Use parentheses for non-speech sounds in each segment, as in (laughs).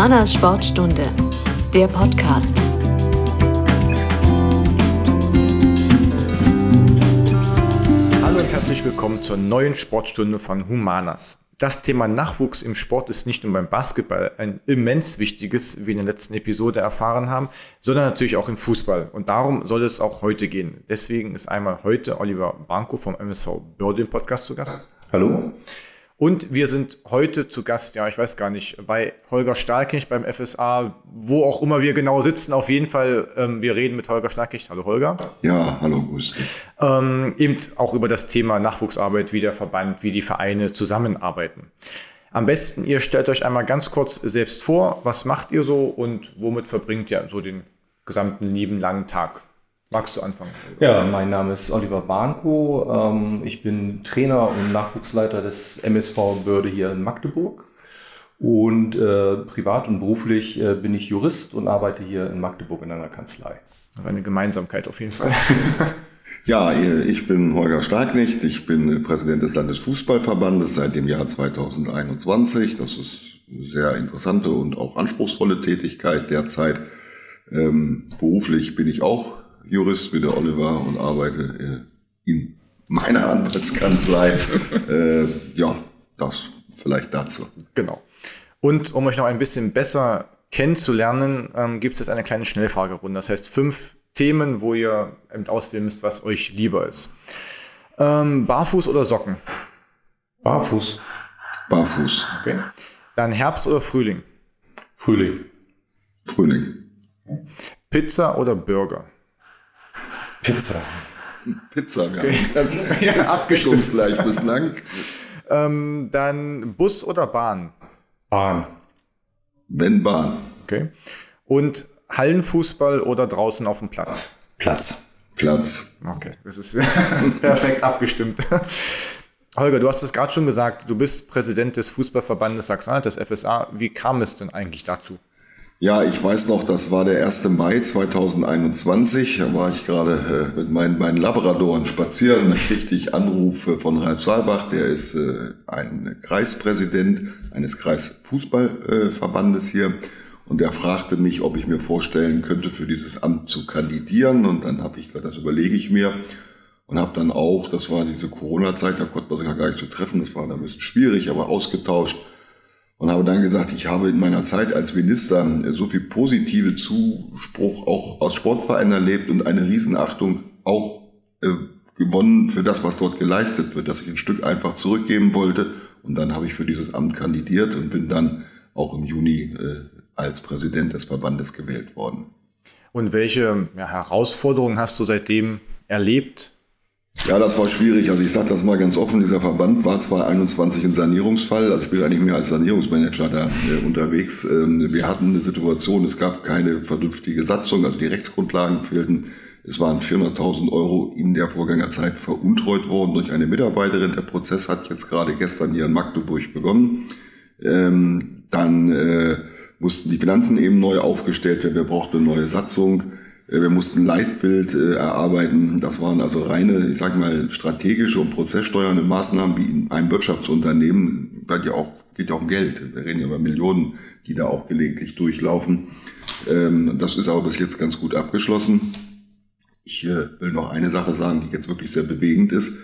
Humanas Sportstunde, der Podcast. Hallo und herzlich willkommen zur neuen Sportstunde von Humanas. Das Thema Nachwuchs im Sport ist nicht nur beim Basketball ein immens wichtiges, wie wir in der letzten Episode erfahren haben, sondern natürlich auch im Fußball. Und darum soll es auch heute gehen. Deswegen ist einmal heute Oliver Banco vom MSV Börde im Podcast zu Gast. Hallo. Und wir sind heute zu Gast, ja, ich weiß gar nicht, bei Holger Stahlknecht beim FSA, wo auch immer wir genau sitzen. Auf jeden Fall, ähm, wir reden mit Holger Stahlknecht. Hallo Holger. Ja, hallo, grüß dich. Ähm, eben auch über das Thema Nachwuchsarbeit, wie der Verband, wie die Vereine zusammenarbeiten. Am besten, ihr stellt euch einmal ganz kurz selbst vor, was macht ihr so und womit verbringt ihr so den gesamten lieben langen Tag? Magst du anfangen? Ja, mein Name ist Oliver Barnko. Ähm, ich bin Trainer und Nachwuchsleiter des MSV Börde hier in Magdeburg. Und äh, privat und beruflich äh, bin ich Jurist und arbeite hier in Magdeburg in einer Kanzlei. Eine Gemeinsamkeit auf jeden Fall. (laughs) ja, ich bin Holger Starknecht. Ich bin Präsident des Landesfußballverbandes seit dem Jahr 2021. Das ist eine sehr interessante und auch anspruchsvolle Tätigkeit derzeit. Ähm, beruflich bin ich auch Jurist wie der Oliver und arbeite äh, in meiner Anwaltskanzlei. äh, ja, das vielleicht dazu. Genau. Und um euch noch ein bisschen besser kennenzulernen, ähm, gibt es jetzt eine kleine Schnellfragerunde. Das heißt fünf Themen, wo ihr eben auswählen müsst, was euch lieber ist. Ähm, Barfuß oder Socken? Barfuß. Barfuß. Okay. Dann Herbst oder Frühling? Frühling. Frühling. Pizza oder Burger? Pizza. Pizza, okay. das (laughs) ja, ist abgestimmt bislang. Ähm, dann Bus oder Bahn? Bahn. Wenn Bahn. Okay. Und Hallenfußball oder draußen auf dem Platz? Platz. Platz. Okay, das ist (laughs) perfekt abgestimmt. Holger, du hast es gerade schon gesagt, du bist Präsident des Fußballverbandes Sachsen-Anhalt, des FSA. Wie kam es denn eigentlich dazu? Ja, ich weiß noch, das war der 1. Mai 2021. Da war ich gerade äh, mit meinen beiden Labradoren spazieren. Da (laughs) kriegte ich Anrufe von Ralf Saalbach, der ist äh, ein Kreispräsident eines Kreisfußballverbandes hier. Und der fragte mich, ob ich mir vorstellen könnte, für dieses Amt zu kandidieren. Und dann habe ich gesagt, das überlege ich mir. Und habe dann auch, das war diese Corona-Zeit, da konnte man sich ja gar nicht so treffen, das war dann ein bisschen schwierig, aber ausgetauscht und habe dann gesagt, ich habe in meiner Zeit als Minister so viel positive Zuspruch auch aus Sportvereinen erlebt und eine Riesenachtung auch äh, gewonnen für das, was dort geleistet wird, dass ich ein Stück einfach zurückgeben wollte. Und dann habe ich für dieses Amt kandidiert und bin dann auch im Juni äh, als Präsident des Verbandes gewählt worden. Und welche ja, Herausforderungen hast du seitdem erlebt ja, das war schwierig. Also ich sage das mal ganz offen, dieser Verband war zwar 21 ein Sanierungsfall, also ich bin eigentlich mehr als Sanierungsmanager da äh, unterwegs. Ähm, wir hatten eine Situation, es gab keine vernünftige Satzung, also die Rechtsgrundlagen fehlten. Es waren 400.000 Euro in der Vorgängerzeit veruntreut worden durch eine Mitarbeiterin. Der Prozess hat jetzt gerade gestern hier in Magdeburg begonnen. Ähm, dann äh, mussten die Finanzen eben neu aufgestellt werden. Wir brauchten eine neue Satzung. Äh, wir mussten Leitbild äh, erarbeiten. Das waren also reine, ich sage mal, strategische und prozesssteuernde Maßnahmen, wie in einem Wirtschaftsunternehmen, da ja auch, geht ja auch um Geld. Wir reden ja über Millionen, die da auch gelegentlich durchlaufen. Ähm, das ist aber bis jetzt ganz gut abgeschlossen. Ich äh, will noch eine Sache sagen, die jetzt wirklich sehr bewegend ist.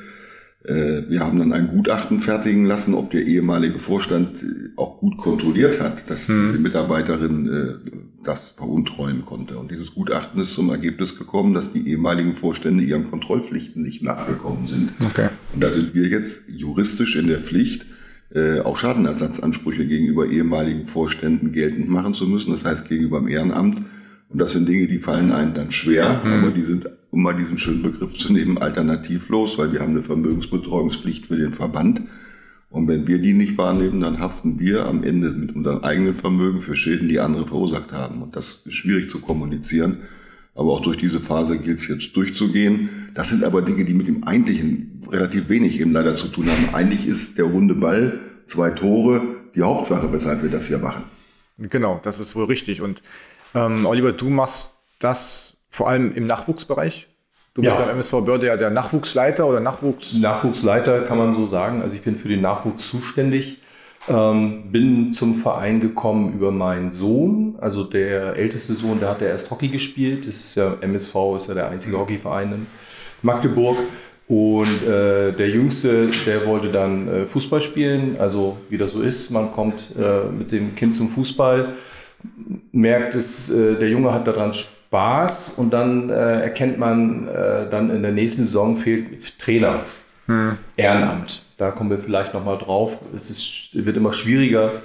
Wir haben dann ein Gutachten fertigen lassen, ob der ehemalige Vorstand auch gut kontrolliert hat, dass hm. die Mitarbeiterin das veruntreuen konnte. Und dieses Gutachten ist zum Ergebnis gekommen, dass die ehemaligen Vorstände ihren Kontrollpflichten nicht nachgekommen sind. Okay. Und da sind wir jetzt juristisch in der Pflicht, äh, auch Schadenersatzansprüche gegenüber ehemaligen Vorständen geltend machen zu müssen, das heißt gegenüber dem Ehrenamt. Und das sind Dinge, die fallen einem dann schwer, mhm. aber die sind, um mal diesen schönen Begriff zu nehmen, alternativlos, weil wir haben eine Vermögensbetreuungspflicht für den Verband. Und wenn wir die nicht wahrnehmen, dann haften wir am Ende mit unserem eigenen Vermögen für Schäden, die andere verursacht haben. Und das ist schwierig zu kommunizieren. Aber auch durch diese Phase gilt es jetzt durchzugehen. Das sind aber Dinge, die mit dem Eigentlichen relativ wenig eben leider zu tun haben. Eigentlich ist der runde Ball, zwei Tore, die Hauptsache, weshalb wir das hier machen. Genau, das ist wohl richtig. Und ähm, Oliver, du machst das vor allem im Nachwuchsbereich Du bist ja. beim MSV Börde ja der Nachwuchsleiter oder Nachwuchs? Nachwuchsleiter kann man so sagen. Also ich bin für den Nachwuchs zuständig. Ähm, bin zum Verein gekommen über meinen Sohn, also der älteste Sohn, der hat ja erst Hockey gespielt. Das ist ja MSV, ist ja der einzige Hockeyverein in Magdeburg. Und äh, der Jüngste, der wollte dann äh, Fußball spielen. Also wie das so ist, man kommt äh, mit dem Kind zum Fußball, merkt es, äh, der Junge hat daran Spaß und dann äh, erkennt man, äh, dann in der nächsten Saison fehlt Trainer, hm. Ehrenamt. Da kommen wir vielleicht nochmal drauf. Es ist, wird immer schwieriger,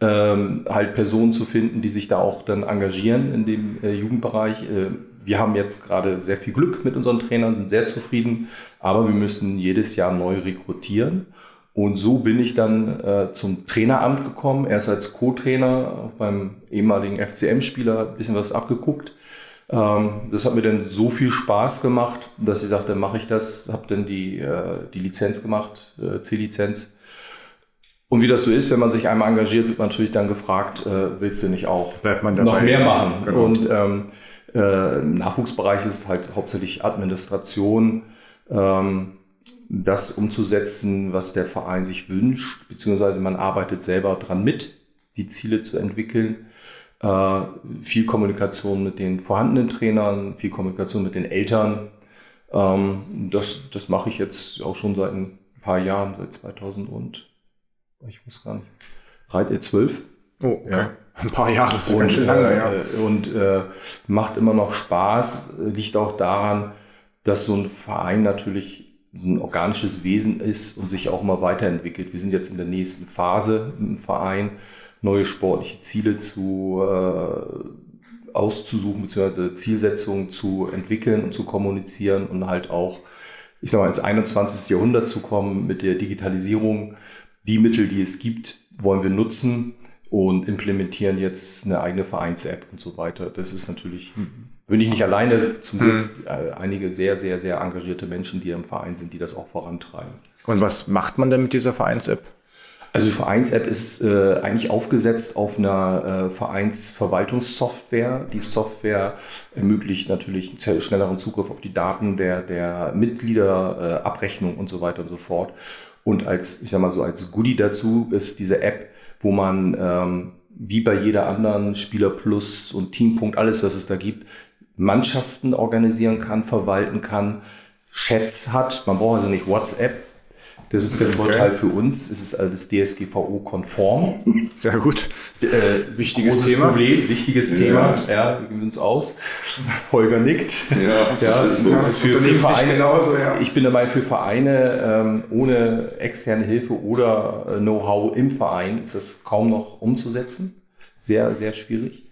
ähm, halt Personen zu finden, die sich da auch dann engagieren in dem äh, Jugendbereich. Äh, wir haben jetzt gerade sehr viel Glück mit unseren Trainern, sind sehr zufrieden, aber wir müssen jedes Jahr neu rekrutieren. Und so bin ich dann äh, zum Traineramt gekommen, erst als Co-Trainer beim ehemaligen FCM-Spieler ein bisschen was abgeguckt. Ähm, das hat mir dann so viel Spaß gemacht, dass ich sagte, mache ich das, habe dann die, äh, die Lizenz gemacht, äh, C-Lizenz. Und wie das so ist, wenn man sich einmal engagiert, wird man natürlich dann gefragt, äh, willst du nicht auch noch mehr machen? Genau. Und ähm, äh, Im Nachwuchsbereich ist es halt hauptsächlich Administration, ähm, das umzusetzen, was der Verein sich wünscht, beziehungsweise man arbeitet selber dran mit, die Ziele zu entwickeln. Äh, viel Kommunikation mit den vorhandenen Trainern, viel Kommunikation mit den Eltern. Ähm, das, das mache ich jetzt auch schon seit ein paar Jahren, seit 2000 und ich muss gar nicht, 12. Oh, okay. Ja. Ein paar Jahre, das ist und, ganz schön lange, ja. Äh, und äh, macht immer noch Spaß, liegt auch daran, dass so ein Verein natürlich so ein organisches Wesen ist und sich auch immer weiterentwickelt. Wir sind jetzt in der nächsten Phase im Verein, neue sportliche Ziele zu äh, auszusuchen, beziehungsweise Zielsetzungen zu entwickeln und zu kommunizieren und halt auch, ich sag mal, ins 21. Jahrhundert zu kommen mit der Digitalisierung. Die Mittel, die es gibt, wollen wir nutzen und implementieren jetzt eine eigene Vereins-App und so weiter. Das ist natürlich, bin ich nicht alleine, zum Glück hm. einige sehr, sehr, sehr engagierte Menschen, die im Verein sind, die das auch vorantreiben. Und was macht man denn mit dieser Vereins-App? Also die Vereins-App ist äh, eigentlich aufgesetzt auf einer äh, Vereinsverwaltungssoftware. Die Software ermöglicht natürlich einen schnelleren Zugriff auf die Daten der, der Mitglieder, äh, Abrechnung und so weiter und so fort. Und als, ich sag mal so, als Goodie dazu ist diese App wo man ähm, wie bei jeder anderen Spieler Plus und Teampunkt, alles, was es da gibt, Mannschaften organisieren kann, verwalten kann, Chats hat. Man braucht also nicht WhatsApp, das ist der okay. Vorteil für uns. Es ist alles DSGVO-konform. Sehr gut. Äh, wichtiges Thema. Problem, wichtiges ja. Thema. Ja, wir gehen uns aus. Holger nickt. Ja, für, für Vereine, genauso, ja. Ich bin dabei für Vereine ähm, ohne externe Hilfe oder äh, Know-how im Verein ist das kaum noch umzusetzen. Sehr, sehr schwierig.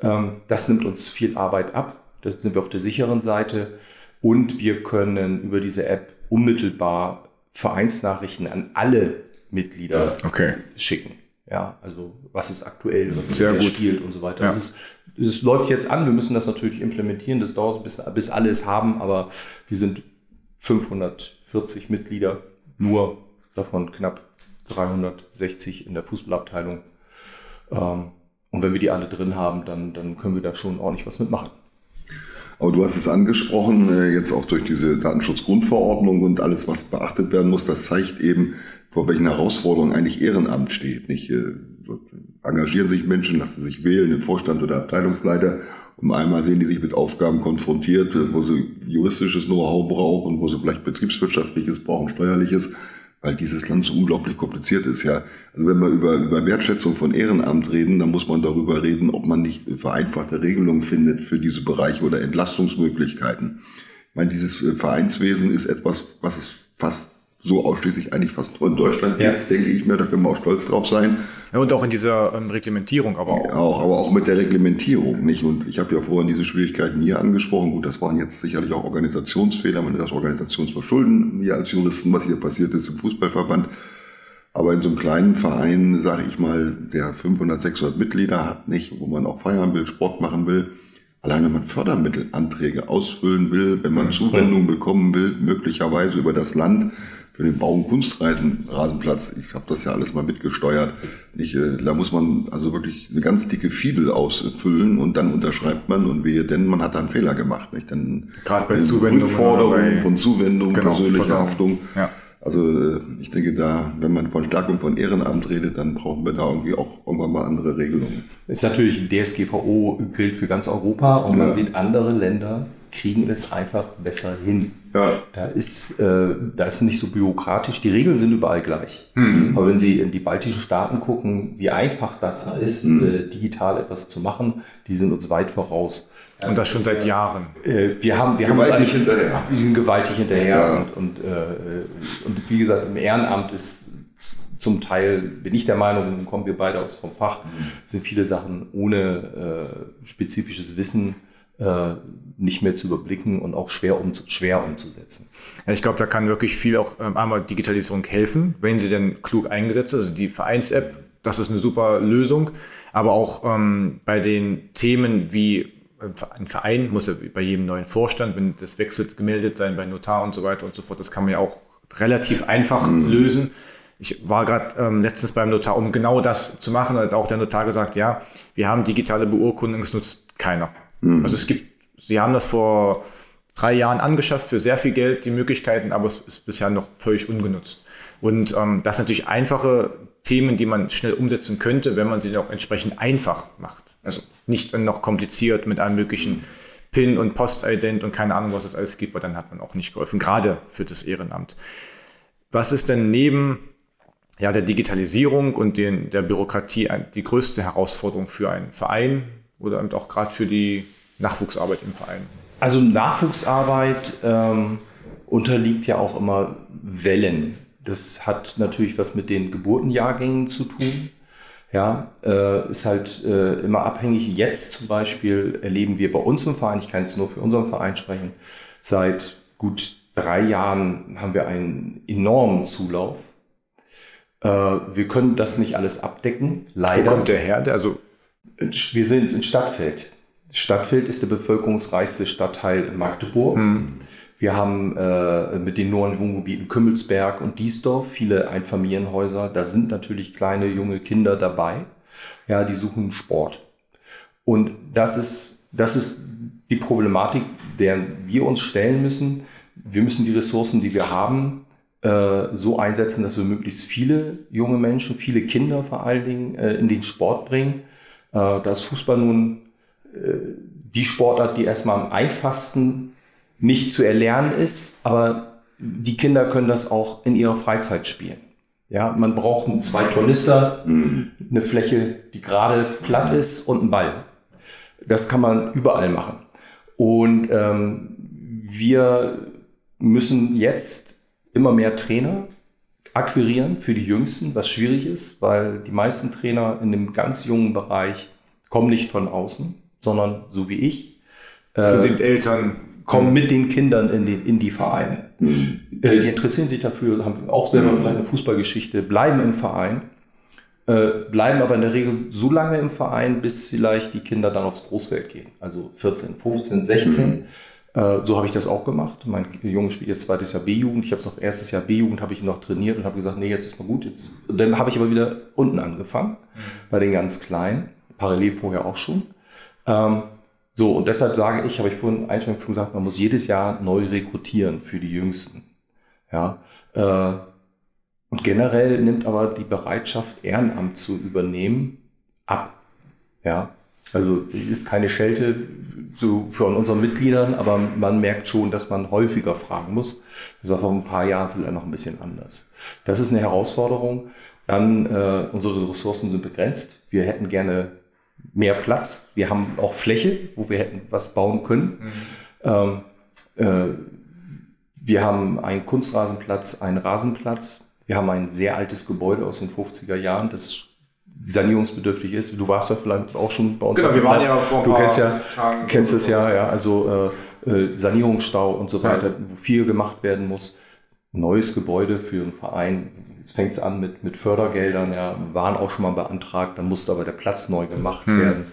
Ähm, das nimmt uns viel Arbeit ab. Das sind wir auf der sicheren Seite. Und wir können über diese App unmittelbar Vereinsnachrichten an alle Mitglieder okay. schicken. Ja, also was ist aktuell, was ist Sehr spielt und so weiter. Ja. Das, ist, das läuft jetzt an, wir müssen das natürlich implementieren, das dauert ein bisschen, bis alle es haben, aber wir sind 540 Mitglieder, nur davon knapp 360 in der Fußballabteilung. Ähm, und wenn wir die alle drin haben, dann, dann können wir da schon ordentlich was mitmachen. Aber du hast es angesprochen, äh, jetzt auch durch diese Datenschutzgrundverordnung und alles, was beachtet werden muss, das zeigt eben, vor welchen Herausforderungen eigentlich Ehrenamt steht. Nicht? Äh, engagieren sich Menschen, lassen sich wählen, den Vorstand oder Abteilungsleiter. Und einmal sehen die sich mit Aufgaben konfrontiert, äh, wo sie juristisches Know-how brauchen, wo sie vielleicht betriebswirtschaftliches brauchen, steuerliches weil dieses Land so unglaublich kompliziert ist. Ja, also wenn wir über, über Wertschätzung von Ehrenamt reden, dann muss man darüber reden, ob man nicht vereinfachte Regelungen findet für diese Bereiche oder Entlastungsmöglichkeiten. Ich meine, dieses Vereinswesen ist etwas, was es fast so ausschließlich eigentlich fast nur in Deutschland ja. gibt, denke ich mir, da können wir auch stolz drauf sein. Ja, und auch in dieser ähm, Reglementierung aber auch. auch. Aber auch mit der Reglementierung, nicht? Und ich habe ja vorhin diese Schwierigkeiten hier angesprochen. Gut, das waren jetzt sicherlich auch Organisationsfehler, man das Organisationsverschulden, hier als Juristen, was hier passiert ist im Fußballverband. Aber in so einem kleinen Verein, sage ich mal, der 500, 600 Mitglieder hat, nicht, wo man auch feiern will, Sport machen will, allein wenn man Fördermittelanträge ausfüllen will, wenn man Zuwendungen bekommen will, möglicherweise über das Land, für den Bau- und Kunstrasenplatz. Ich habe das ja alles mal mitgesteuert. Ich, äh, da muss man also wirklich eine ganz dicke Fidel ausfüllen und dann unterschreibt man und wehe, denn man hat da einen Fehler gemacht. Nicht? Dann Gerade bei Zuwendungen. Forderungen von Zuwendung, genau, persönlicher Haftung. Ja. Also äh, ich denke da, wenn man von Stärkung von Ehrenamt redet, dann brauchen wir da irgendwie auch irgendwann mal andere Regelungen. Ist natürlich, DSGVO gilt für ganz Europa und ja. man sieht, andere Länder kriegen es einfach besser hin. Ja. Da, ist, äh, da ist nicht so bürokratisch. Die Regeln sind überall gleich. Mhm. Aber wenn Sie in die baltischen Staaten gucken, wie einfach das da ist, mhm. äh, digital etwas zu machen, die sind uns weit voraus. Und das schon seit Jahren. Äh, wir haben, wir gewaltig haben uns hinterher. Wir sind gewaltig hinterher. Ja. Und, und, äh, und wie gesagt, im Ehrenamt ist zum Teil, bin ich der Meinung, kommen wir beide aus vom Fach, mhm. sind viele Sachen ohne äh, spezifisches Wissen äh, nicht mehr zu überblicken und auch schwer, um, schwer umzusetzen. Ja, ich glaube, da kann wirklich viel auch ähm, einmal Digitalisierung helfen, wenn sie denn klug eingesetzt ist. Also die Vereins-App, das ist eine super Lösung. Aber auch ähm, bei den Themen wie ein Verein muss ja bei jedem neuen Vorstand, wenn das wechselt, gemeldet sein bei Notar und so weiter und so fort. Das kann man ja auch relativ einfach mhm. lösen. Ich war gerade ähm, letztens beim Notar, um genau das zu machen, hat auch der Notar gesagt, ja, wir haben digitale Beurkundung, es nutzt keiner. Mhm. Also es gibt, sie haben das vor drei Jahren angeschafft für sehr viel Geld, die Möglichkeiten, aber es ist bisher noch völlig ungenutzt. Und ähm, das sind natürlich einfache Themen, die man schnell umsetzen könnte, wenn man sie auch entsprechend einfach macht. Also nicht noch kompliziert mit einem möglichen PIN und Postident und keine Ahnung, was es alles gibt, weil dann hat man auch nicht geholfen, gerade für das Ehrenamt. Was ist denn neben ja, der Digitalisierung und den, der Bürokratie die größte Herausforderung für einen Verein oder auch gerade für die Nachwuchsarbeit im Verein? Also Nachwuchsarbeit ähm, unterliegt ja auch immer Wellen. Das hat natürlich was mit den Geburtenjahrgängen zu tun. Ja, äh, ist halt äh, immer abhängig. Jetzt zum Beispiel erleben wir bei uns im Verein, ich kann jetzt nur für unseren Verein sprechen, seit gut drei Jahren haben wir einen enormen Zulauf. Äh, wir können das nicht alles abdecken, leider. Wo kommt der her? Also wir sind in Stadtfeld. Stadtfeld ist der bevölkerungsreichste Stadtteil in Magdeburg. Hm. Wir haben äh, mit den neuen Wohngebieten Kümmelsberg und Diesdorf viele Einfamilienhäuser. Da sind natürlich kleine junge Kinder dabei. Ja, die suchen Sport. Und das ist, das ist die Problematik, der wir uns stellen müssen. Wir müssen die Ressourcen, die wir haben, äh, so einsetzen, dass wir möglichst viele junge Menschen, viele Kinder vor allen Dingen äh, in den Sport bringen. Äh, da ist Fußball nun äh, die Sportart, die erstmal am einfachsten nicht zu erlernen ist, aber die Kinder können das auch in ihrer Freizeit spielen. Ja, man braucht zwei Tornister, mhm. eine Fläche, die gerade platt ist und einen Ball. Das kann man überall machen. Und ähm, wir müssen jetzt immer mehr Trainer akquirieren für die Jüngsten, was schwierig ist, weil die meisten Trainer in dem ganz jungen Bereich kommen nicht von außen, sondern so wie ich. Also äh, den Eltern kommen mit den Kindern in, den, in die Vereine. Mhm. Äh, die interessieren sich dafür, haben auch selber mhm. vielleicht eine Fußballgeschichte, bleiben im Verein, äh, bleiben aber in der Regel so lange im Verein, bis vielleicht die Kinder dann aufs Großfeld gehen. Also 14, 15, 16. Mhm. Äh, so habe ich das auch gemacht. Mein Junge spielt jetzt zweites Jahr B-Jugend. Ich habe es noch erstes Jahr B-Jugend, habe ich noch trainiert und habe gesagt, nee, jetzt ist mal gut. Jetzt. dann habe ich aber wieder unten angefangen, mhm. bei den ganz Kleinen. Parallel vorher auch schon. Ähm, so, und deshalb sage ich, habe ich vorhin eingangs gesagt, man muss jedes Jahr neu rekrutieren für die Jüngsten. Ja, äh, und generell nimmt aber die Bereitschaft, Ehrenamt zu übernehmen, ab. Ja, also ist keine Schelte so von unseren Mitgliedern, aber man merkt schon, dass man häufiger fragen muss. Das war vor ein paar Jahren vielleicht noch ein bisschen anders. Das ist eine Herausforderung. Dann, äh, unsere Ressourcen sind begrenzt. Wir hätten gerne mehr Platz. Wir haben auch Fläche, wo wir hätten was bauen können. Mhm. Ähm, äh, wir haben einen Kunstrasenplatz, einen Rasenplatz. Wir haben ein sehr altes Gebäude aus den 50er Jahren, das sanierungsbedürftig ist. Du warst ja vielleicht auch schon bei uns. Genau, wir waren ja vor Du kennst ja, Tagen kennst es ja, ja. Also äh, äh, Sanierungsstau und so weiter, wo viel gemacht werden muss. Neues Gebäude für einen Verein, Jetzt fängt es an mit, mit Fördergeldern, ja, waren auch schon mal beantragt, dann musste aber der Platz neu gemacht hm. werden.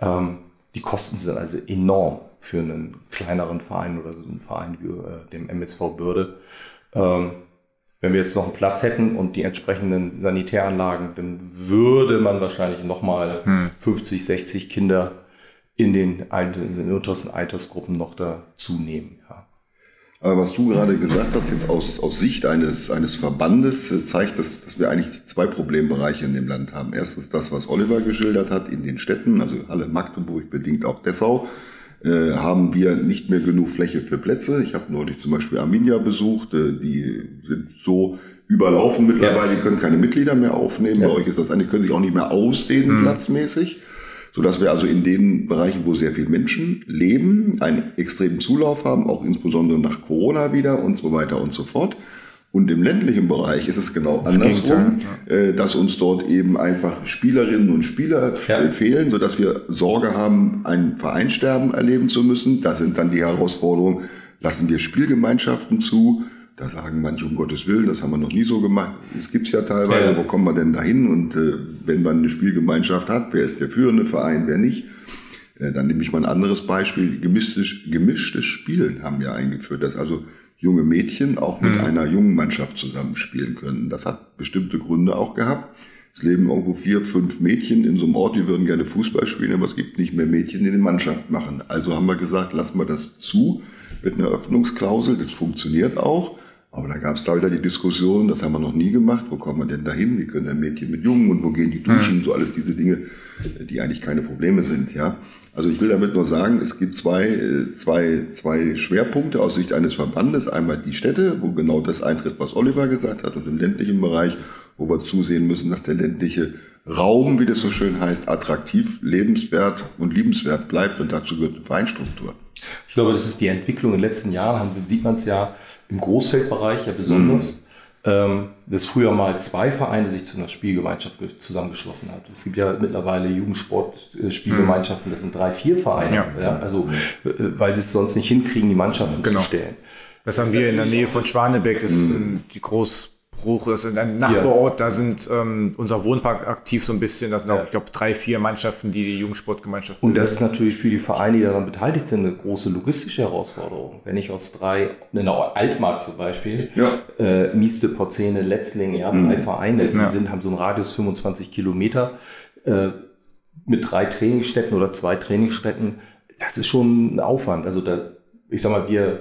Ähm, die Kosten sind also enorm für einen kleineren Verein oder so einen Verein wie äh, dem MSV Bürde. Ähm, wenn wir jetzt noch einen Platz hätten und die entsprechenden Sanitäranlagen, dann würde man wahrscheinlich nochmal hm. 50, 60 Kinder in den, in den untersten Altersgruppen noch dazu nehmen. Ja. Aber was du gerade gesagt hast, jetzt aus, aus Sicht eines, eines Verbandes, äh, zeigt das, dass wir eigentlich zwei Problembereiche in dem Land haben. Erstens das, was Oliver geschildert hat in den Städten, also Halle, Magdeburg, bedingt auch Dessau, äh, haben wir nicht mehr genug Fläche für Plätze. Ich habe neulich zum Beispiel Arminia besucht, äh, die sind so überlaufen mittlerweile, die können keine Mitglieder mehr aufnehmen. Ja. Bei euch ist das eine, die können sich auch nicht mehr ausdehnen mhm. platzmäßig so dass wir also in den Bereichen, wo sehr viele Menschen leben, einen extremen Zulauf haben, auch insbesondere nach Corona wieder und so weiter und so fort. Und im ländlichen Bereich ist es genau das andersrum, ja. Äh, dass uns dort eben einfach Spielerinnen und Spieler ja. fehlen, sodass wir Sorge haben, ein Vereinsterben erleben zu müssen. Da sind dann die Herausforderungen, lassen wir Spielgemeinschaften zu, da sagen manche, um Gottes Willen, das haben wir noch nie so gemacht. Es gibt's ja teilweise, ja. wo kommen wir denn dahin? Und äh, wenn man eine Spielgemeinschaft hat, wer ist der führende Verein, wer nicht? Äh, dann nehme ich mal ein anderes Beispiel. Gemischtes, gemischtes Spielen haben wir eingeführt, dass also junge Mädchen auch mit mhm. einer jungen Mannschaft zusammenspielen können. Das hat bestimmte Gründe auch gehabt. Es leben irgendwo vier, fünf Mädchen in so einem Ort, die würden gerne Fußball spielen, aber es gibt nicht mehr Mädchen, die eine Mannschaft machen. Also haben wir gesagt, lassen wir das zu mit einer Öffnungsklausel. Das funktioniert auch. Aber da gab es da wieder die Diskussion, das haben wir noch nie gemacht, wo kommen wir denn dahin, wie können denn Mädchen mit Jungen und wo gehen die duschen, mhm. so alles diese Dinge, die eigentlich keine Probleme sind, ja. Also ich will damit nur sagen, es gibt zwei, zwei, zwei Schwerpunkte aus Sicht eines Verbandes. Einmal die Städte, wo genau das eintritt, was Oliver gesagt hat, und im ländlichen Bereich, wo wir zusehen müssen, dass der ländliche Raum, wie das so schön heißt, attraktiv, lebenswert und liebenswert bleibt. Und dazu gehört eine Vereinstruktur. Ich glaube, das ist die Entwicklung in den letzten Jahren, sieht man es ja, im Großfeldbereich ja besonders, mhm. ähm, dass früher mal zwei Vereine sich zu einer Spielgemeinschaft zusammengeschlossen hat. Es gibt ja mittlerweile Jugendsport-Spielgemeinschaften, das sind drei, vier Vereine. Ja. ja also, äh, weil sie es sonst nicht hinkriegen, die Mannschaften genau. zu stellen. Das, das haben wir in der Nähe von Schwanebeck, ist mhm. die groß Ist ein Nachbarort, ja. da sind ähm, unser Wohnpark aktiv so ein bisschen, das sind auch, ich glaube, drei, vier Mannschaften, die die Jugendsportgemeinschaft Und das ist natürlich für die Vereine, die daran beteiligt sind, eine große logistische Herausforderung. Wenn ich aus drei, in der Altmark zum Beispiel, ja. äh, Mieste, Porzene, Letzling, ja, mhm. drei Vereine, die ja. sind, haben so einen Radius 25 Kilometer äh, mit drei Trainingsstätten oder zwei Trainingsstätten, das ist schon ein Aufwand. Also da, ich sag mal, wir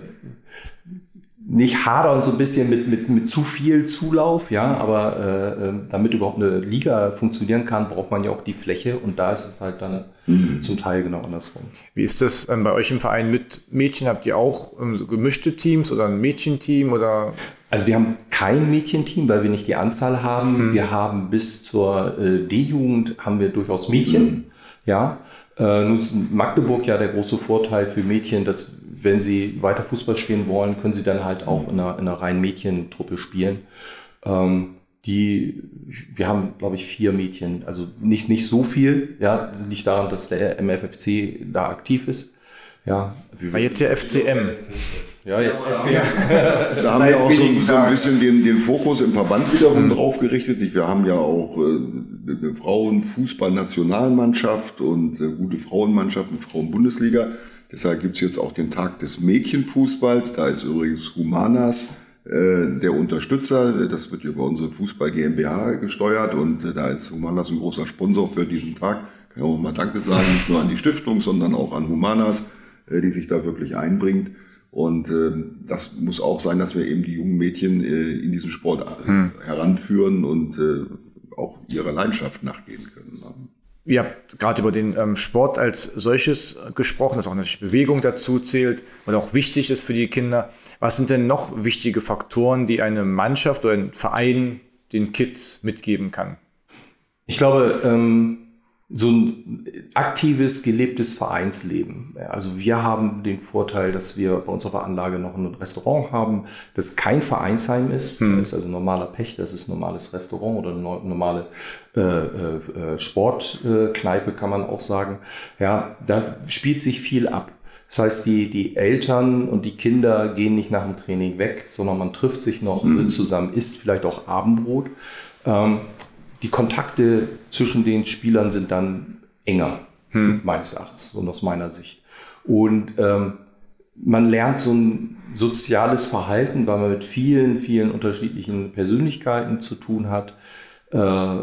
nicht hadern so ein bisschen mit, mit, mit zu viel Zulauf, ja, aber äh, ähm, damit überhaupt eine Liga funktionieren kann, braucht man ja auch die Fläche und da ist es halt dann mhm. zum Teil genau andersrum. Wie ist das ähm, bei euch im Verein mit Mädchen? Habt ihr auch ähm, so gemischte Teams oder ein Mädchenteam oder? Also wir haben kein Mädchenteam, weil wir nicht die Anzahl haben. Mhm. Wir haben bis zur äh, D-Jugend haben wir durchaus Mädchen, mhm. ja. Äh, nun ist Magdeburg ja der große Vorteil für Mädchen, dass wenn sie weiter Fußball spielen wollen, können sie dann halt auch in einer, in einer reinen Mädchentruppe spielen. Ähm, die, wir haben, glaube ich, vier Mädchen, also nicht, nicht so viel, ja, liegt daran, dass der MFFC da aktiv ist. Ja, Weil jetzt ja FCM. Ja, jetzt FCM. (laughs) da haben wir auch so, so, ein bisschen den, den Fokus im Verband wiederum mhm. drauf gerichtet. Wir haben ja auch äh, eine Frauenfußballnationalmannschaft und äh, gute Frauenmannschaft, eine Frauenbundesliga. Deshalb gibt's jetzt auch den Tag des Mädchenfußballs. Da ist übrigens Humanas äh, der Unterstützer. Das wird über unsere Fußball GmbH gesteuert und äh, da ist Humanas ein großer Sponsor für diesen Tag. Kann ich auch mal Danke sagen, nicht nur an die Stiftung, sondern auch an Humanas, äh, die sich da wirklich einbringt. Und äh, das muss auch sein, dass wir eben die jungen Mädchen äh, in diesen Sport hm. heranführen und äh, auch ihrer Leidenschaft nachgehen können. Ne? Ihr habt gerade über den ähm, Sport als solches gesprochen, dass auch natürlich Bewegung dazu zählt und auch wichtig ist für die Kinder. Was sind denn noch wichtige Faktoren, die eine Mannschaft oder ein Verein den Kids mitgeben kann? Ich glaube, ähm, so ein aktives, gelebtes Vereinsleben. Also wir haben den Vorteil, dass wir bei uns auf der Anlage noch ein Restaurant haben, das kein Vereinsheim ist. Hm. Das ist also normaler Pech, das ist ein normales Restaurant oder eine normale äh, äh, Sportkneipe, kann man auch sagen. Ja, da spielt sich viel ab. Das heißt, die, die Eltern und die Kinder gehen nicht nach dem Training weg, sondern man trifft sich noch, hm. sitzt zusammen, isst vielleicht auch Abendbrot. Ähm, die Kontakte zwischen den Spielern sind dann enger, hm. meines Erachtens und aus meiner Sicht. Und ähm, man lernt so ein soziales Verhalten, weil man mit vielen, vielen unterschiedlichen Persönlichkeiten zu tun hat. Äh,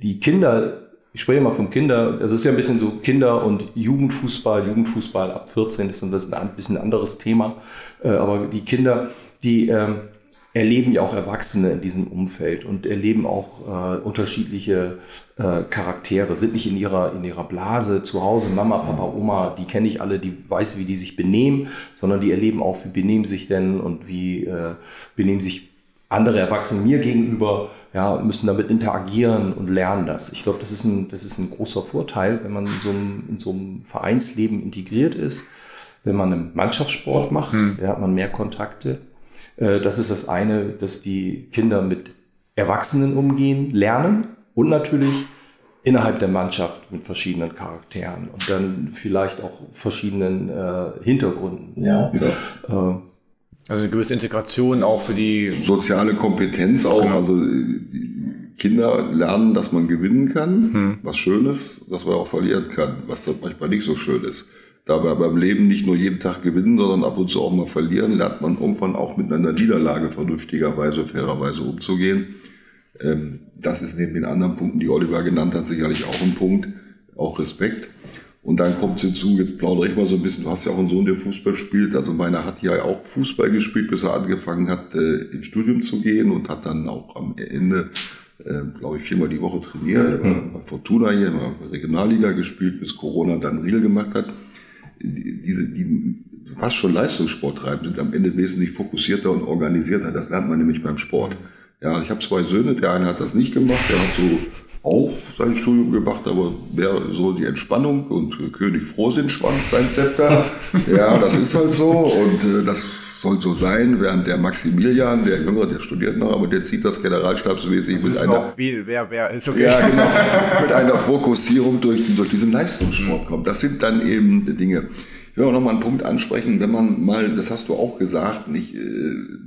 die Kinder ich spreche mal vom Kinder, also es ist ja ein bisschen so Kinder- und Jugendfußball, Jugendfußball ab 14 ist ein bisschen anderes Thema, äh, aber die Kinder, die ähm, erleben ja auch Erwachsene in diesem Umfeld und erleben auch äh, unterschiedliche äh, Charaktere, sind nicht in ihrer, in ihrer Blase zu Hause, Mama, Papa, Oma, die kenne ich alle, die weiß, wie die sich benehmen, sondern die erleben auch, wie benehmen sich denn und wie äh, benehmen sich andere Erwachsene mir gegenüber, ja, müssen damit interagieren und lernen das. Ich glaube, das ist ein, das ist ein großer Vorteil, wenn man in so einem, in so einem Vereinsleben integriert ist. Wenn man einen Mannschaftssport macht, hm. ja, hat man mehr Kontakte das ist das eine, dass die Kinder mit Erwachsenen umgehen, lernen und natürlich innerhalb der Mannschaft mit verschiedenen Charakteren und dann vielleicht auch verschiedenen äh, Hintergründen. Ja. ja. Äh, also eine gewisse Integration auch für die soziale Kompetenz auch. Genau. Also Kinder lernen, dass man gewinnen kann, hm. was Schönes, dass man auch verlieren kann, was dann manchmal nicht so schön ist dabei beim Leben nicht nur jeden Tag gewinnen, sondern ab und zu auch mal verlieren, lernt man irgendwann auch mit einer Niederlage vernünftigerweise, fairerweise umzugehen. Ähm, das ist neben den anderen Punkten, die Oliver genannt hat, sicherlich auch ein Punkt, auch Respekt. Und dann kommt hinzu, jetzt plaudere ich mal so ein bisschen, du hast ja auch einen Sohn, der Fußball spielt. Also meiner hat ja auch Fußball gespielt, bis er angefangen hat, äh, ins Studium zu gehen und hat dann auch am Ende, äh, glaube ich, viermal die Woche trainiert. Er war bei Fortuna hier, war Regionalliga gespielt, bis Corona dann Riel gemacht hat diese, die fast schon Leistungssport treiben, sind am Ende wesentlich fokussierter und organisierter. Das lernt man nämlich beim Sport. Ja, ich habe zwei Söhne, der eine hat das nicht gemacht, der hat so auch sein Studium gemacht, aber wäre so die Entspannung und König Frohsinn schwankt sein Zepter. (laughs) ja, das ist halt so und äh, das soll so sein, während der Maximilian, der Jüngere, der studiert noch, aber der zieht das generalstabsmäßig mit einer, wer, wer, ist okay. ja, genau, (laughs) mit einer Fokussierung durch, durch diesen Leistungssport mhm. kommt. Das sind dann eben Dinge. Ich will auch noch mal einen Punkt ansprechen, wenn man mal, das hast du auch gesagt, nicht, äh,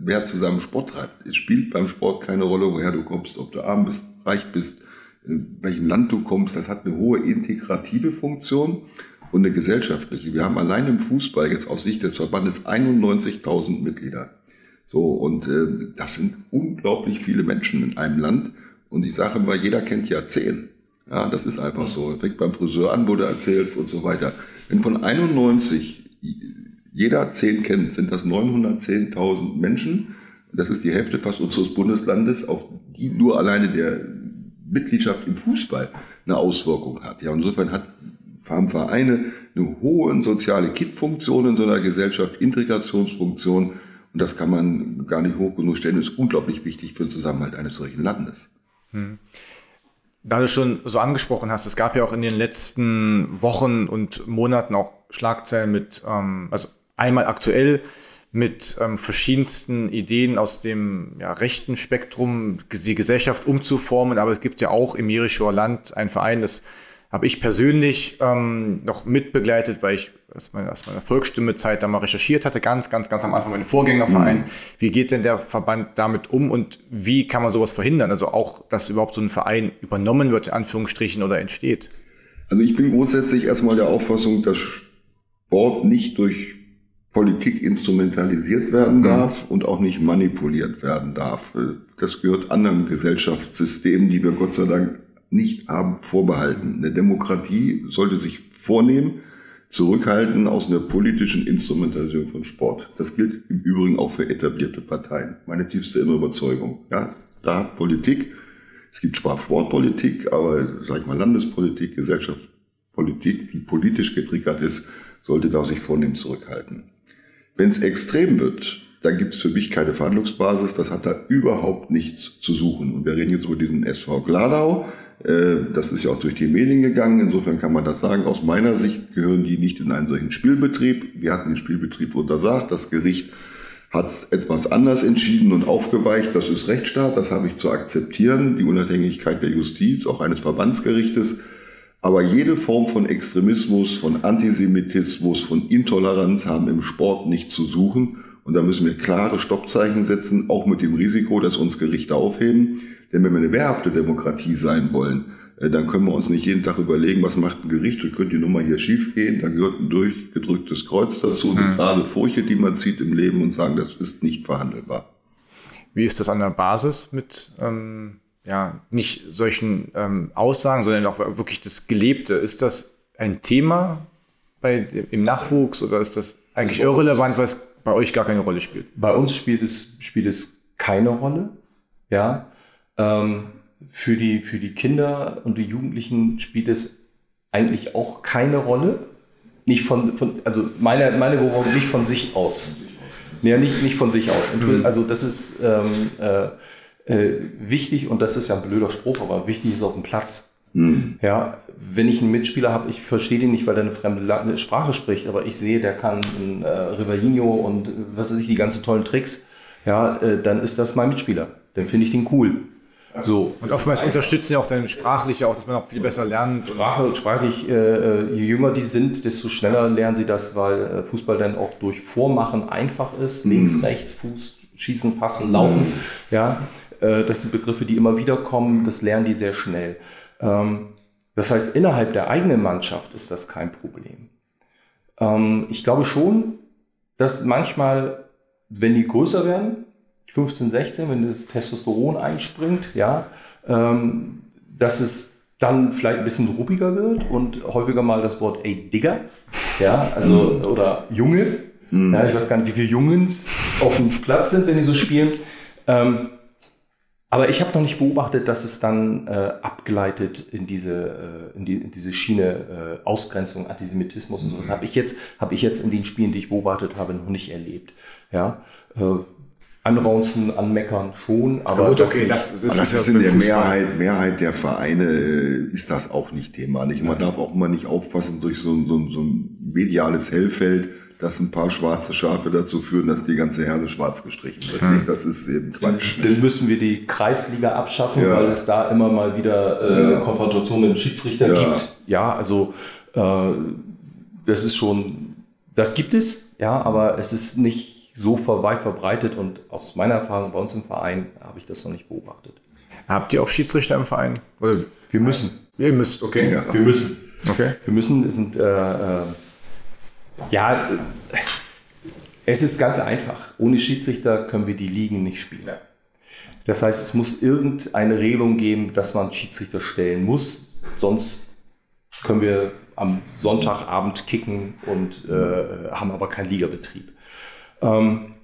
wer zusammen Sport treibt. Es spielt beim Sport keine Rolle, woher du kommst, ob du arm bist, reich bist, in welchem Land du kommst. Das hat eine hohe integrative Funktion und eine gesellschaftliche. Wir haben allein im Fußball jetzt aus Sicht des Verbandes 91.000 Mitglieder. So, und äh, das sind unglaublich viele Menschen in einem Land. Und ich sage immer, jeder kennt ja zehn. Ja, das ist einfach so. Fängt beim Friseur an, wo du erzählst und so weiter. Wenn von 91 jeder zehn kennt, sind das 910.000 Menschen. Das ist die Hälfte fast unseres Bundeslandes, auf die nur alleine der Mitgliedschaft im Fußball eine Auswirkung hat. Ja, insofern hat haben Vereine eine hohe soziale Kit-Funktion in so einer Gesellschaft, Integrationsfunktion. Und das kann man gar nicht hoch genug stellen. Das ist unglaublich wichtig für den Zusammenhalt eines solchen Landes. Hm. Da du schon so angesprochen hast, es gab ja auch in den letzten Wochen und Monaten auch Schlagzeilen mit, ähm, also einmal aktuell mit ähm, verschiedensten Ideen aus dem ja, rechten Spektrum, die Gesellschaft umzuformen. Aber es gibt ja auch im Jerichoer Land einen Verein, das habe ich persönlich ähm, noch mitbegleitet, weil ich aus meiner, aus meiner Volksstimme-Zeit da mal recherchiert hatte, ganz, ganz, ganz am Anfang meinen Vorgängerverein. Mhm. Wie geht denn der Verband damit um und wie kann man sowas verhindern? Also auch, dass überhaupt so ein Verein übernommen wird, in Anführungsstrichen, oder entsteht. Also ich bin grundsätzlich erstmal der Auffassung, dass Sport nicht durch Politik instrumentalisiert werden mhm. darf mhm. und auch nicht manipuliert werden darf. Das gehört anderen Gesellschaftssystemen, die wir Gott sei Dank nicht haben vorbehalten. Eine Demokratie sollte sich vornehmen, zurückhalten aus einer politischen Instrumentalisierung von Sport. Das gilt im Übrigen auch für etablierte Parteien. Meine tiefste innere Überzeugung. Ja, da hat Politik, es gibt Sportpolitik, aber sag ich mal Landespolitik, Gesellschaftspolitik, die politisch getriggert ist, sollte da sich vornehmen zurückhalten. Wenn es extrem wird, dann gibt es für mich keine Verhandlungsbasis. Das hat da überhaupt nichts zu suchen. Und wir reden jetzt über diesen SV Gladau. Äh, das ist ja auch durch die Medien gegangen. Insofern kann man das sagen. Aus meiner Sicht gehören die nicht in einen solchen Spielbetrieb. Wir hatten den Spielbetrieb untersagt. Das Gericht hat etwas anders entschieden und aufgeweicht. Das ist Rechtsstaat. Das habe ich zu akzeptieren. Die Unabhängigkeit der Justiz, auch eines Verbandsgerichtes. Aber jede Form von Extremismus, von Antisemitismus, von Intoleranz haben im Sport nicht zu suchen. Und da müssen wir klare Stoppzeichen setzen, auch mit dem Risiko, dass uns Gerichte aufheben. Denn wenn wir eine wehrhafte Demokratie sein wollen, äh, dann können wir uns nicht jeden Tag überlegen, was macht ein Gericht, wie könnte die Nummer hier schief gehen. Da gehört ein durchgedrücktes Kreuz dazu, eine mhm. gerade Furche, die man zieht im Leben und sagen, das ist nicht verhandelbar. Wie ist das an der Basis mit, ähm, ja, nicht solchen ähm, Aussagen, sondern auch wirklich das Gelebte. Ist das ein Thema bei, im Nachwuchs oder ist das eigentlich irrelevant, weil es bei euch gar keine Rolle spielt? Bei uns spielt es, spielt es keine Rolle. Ja. Ähm, für, die, für die Kinder und die Jugendlichen spielt es eigentlich auch keine Rolle. Nicht von, von also meine, meine Beobachtung nicht von sich aus. Ja, nicht, nicht von sich aus. Und, Mhm. Also das ist ähm, äh, äh, wichtig und das ist ja ein blöder Spruch, aber wichtig ist auf dem Platz. Ja, wenn ich einen Mitspieler habe, ich verstehe den nicht, weil er eine fremde Sprache spricht, aber ich sehe, der kann ein äh, Rivellino und äh, was weiß ich, die ganzen tollen Tricks, ja, äh, dann ist das mein Mitspieler. Dann finde ich den cool. So. Und oftmals unterstützen ja auch dann sprachlich auch, dass man auch viel besser lernt. Sprache, sprachlich, äh, je jünger die sind, desto schneller lernen sie das, weil äh, Fußball dann auch durch Vormachen einfach ist. Links, rechts, Fuß, schießen, passen, laufen. Ja, äh, das sind Begriffe, die immer wieder kommen. Das lernen die sehr schnell. Ähm, das heißt, innerhalb der eigenen Mannschaft ist das kein Problem. Ähm, ich glaube schon, dass manchmal, wenn die größer werden, 15, 16, wenn das Testosteron einspringt, ja, ähm, dass es dann vielleicht ein bisschen ruppiger wird und häufiger mal das Wort ey Digger, ja, also oder Junge. Ja, ich weiß gar nicht, wie viele Jungens auf dem Platz sind, wenn die so spielen. Ähm, aber ich habe noch nicht beobachtet, dass es dann äh, abgleitet in diese, äh, in, die, in diese Schiene äh, Ausgrenzung, Antisemitismus und sowas. Habe ich jetzt, habe ich jetzt in den Spielen, die ich beobachtet habe, noch nicht erlebt. Ja, äh, anraunzen, anmeckern schon, aber gut, das okay, nicht. das, Aber das ja ist in der Fußball. Mehrheit, Mehrheit der Vereine äh, ist das auch nicht Thema. Nicht? Man darf auch immer nicht aufpassen durch so, ein- so, ein- so ein mediales Hellfeld, dass ein paar schwarze Schafe dazu führen, dass die ganze Herde schwarz gestrichen wird. Hm. Das ist eben Quatsch. Dann müssen wir die Kreisliga abschaffen, Ja. weil es da immer mal wieder äh, Ja. Konfrontation mit dem Schiedsrichter Ja. gibt. Ja, also äh, das ist schon, das gibt es, ja, aber es ist nicht so weit verbreitet und aus meiner Erfahrung bei uns im Verein habe ich das noch nicht beobachtet. Habt ihr auch Schiedsrichter im Verein? Oder Wir müssen. ihr müsst, okay. Ja. Wir müssen. Okay. Wir müssen, es sind, äh, äh, ja, äh, es ist ganz einfach. Ohne Schiedsrichter können wir die Ligen nicht spielen. Das heißt, es muss irgendeine Regelung geben, dass man Schiedsrichter stellen muss. Sonst können wir am Sonntagabend kicken und äh, haben aber keinen Ligabetrieb. Ähm,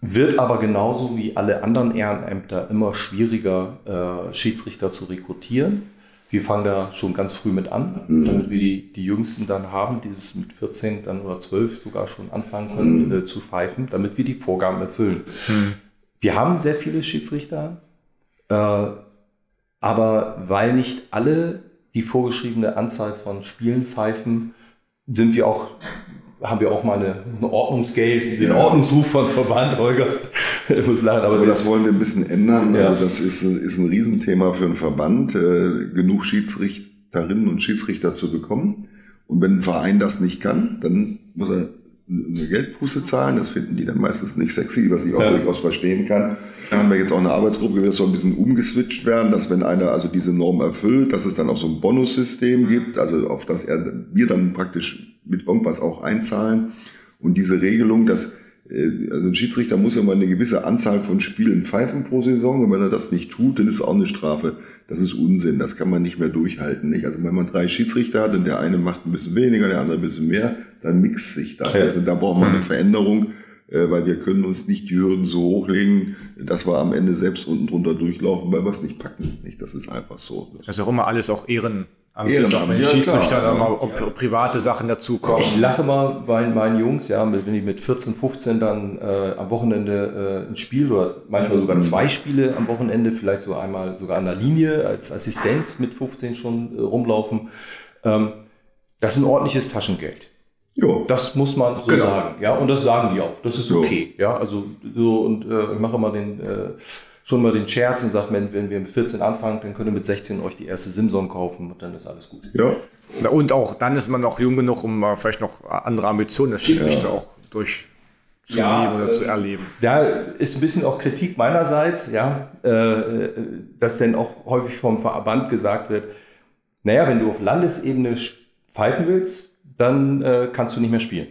wird aber genauso wie alle anderen Ehrenämter immer schwieriger, äh, Schiedsrichter zu rekrutieren. Wir fangen da schon ganz früh mit an, damit wir die, die Jüngsten dann haben, die es mit 14 dann oder 12 sogar schon anfangen können äh, zu pfeifen, damit wir die Vorgaben erfüllen. Wir haben sehr viele Schiedsrichter, äh, aber weil nicht alle die vorgeschriebene Anzahl von Spielen pfeifen, sind wir auch, haben wir auch mal eine, eine Ordnungsgeld, den Ja. Ordnungsruf von Verband, Holger. (laughs) Ich muss lachen, aber, Aber das wollen wir ein bisschen ändern. Ja. Also das ist, ist ein Riesenthema für einen Verband, äh, genug Schiedsrichterinnen und Schiedsrichter zu bekommen. Und wenn ein Verein das nicht kann, dann muss er eine Geldbuße zahlen. Das finden die dann meistens nicht sexy, was ich auch Ja. durchaus verstehen kann. Da haben wir jetzt auch eine Arbeitsgruppe, die wird so ein bisschen umgeswitcht werden, dass wenn einer also diese Norm erfüllt, dass es dann auch so ein Bonussystem gibt, also auf das er, wir dann praktisch mit irgendwas auch einzahlen. Und diese Regelung, dass äh, also ein Schiedsrichter muss ja mal eine gewisse Anzahl von Spielen pfeifen pro Saison und wenn er das nicht tut, dann ist auch eine Strafe. Das ist Unsinn, das kann man nicht mehr durchhalten. Nicht? Also wenn man drei Schiedsrichter hat und der eine macht ein bisschen weniger, der andere ein bisschen mehr, dann mixt sich das. Ja. Und da braucht man eine Veränderung, äh, weil wir können uns nicht die Hürden so hochlegen, dass wir am Ende selbst unten drunter durchlaufen, weil wir es nicht packen. Nicht? Das ist einfach so. Das ist auch immer alles auch Ehrenamt. Die ja, Schiedsrichter ja. mal ob private Sachen dazukommen. Ich lache mal bei meinen Jungs, ja, wenn ich mit 14, 15 dann äh, am Wochenende äh, ein Spiel oder manchmal sogar zwei Spiele am Wochenende, vielleicht so einmal sogar an der Linie als Assistent mit 15 schon äh, rumlaufen. Ähm, das ist ein ordentliches Taschengeld. jo. Das muss man so Genau. sagen, ja, und das sagen die auch. Das ist okay, ja, also so und äh, ich mache immer den äh, schon mal den Scherz und sage, wenn, wenn wir mit 14 anfangen, dann könnt ihr mit 16 euch die erste Simson kaufen und dann ist alles gut. ja. Und auch dann ist man noch jung genug, um mal vielleicht noch andere Ambitionen des Schiedsrichter auch durchzunehmen Ja, oder äh, zu erleben. Da ist ein bisschen auch Kritik meinerseits, ja, äh, dass denn auch häufig vom Verband gesagt wird, naja, wenn du auf Landesebene pfeifen willst, dann äh, kannst du nicht mehr spielen.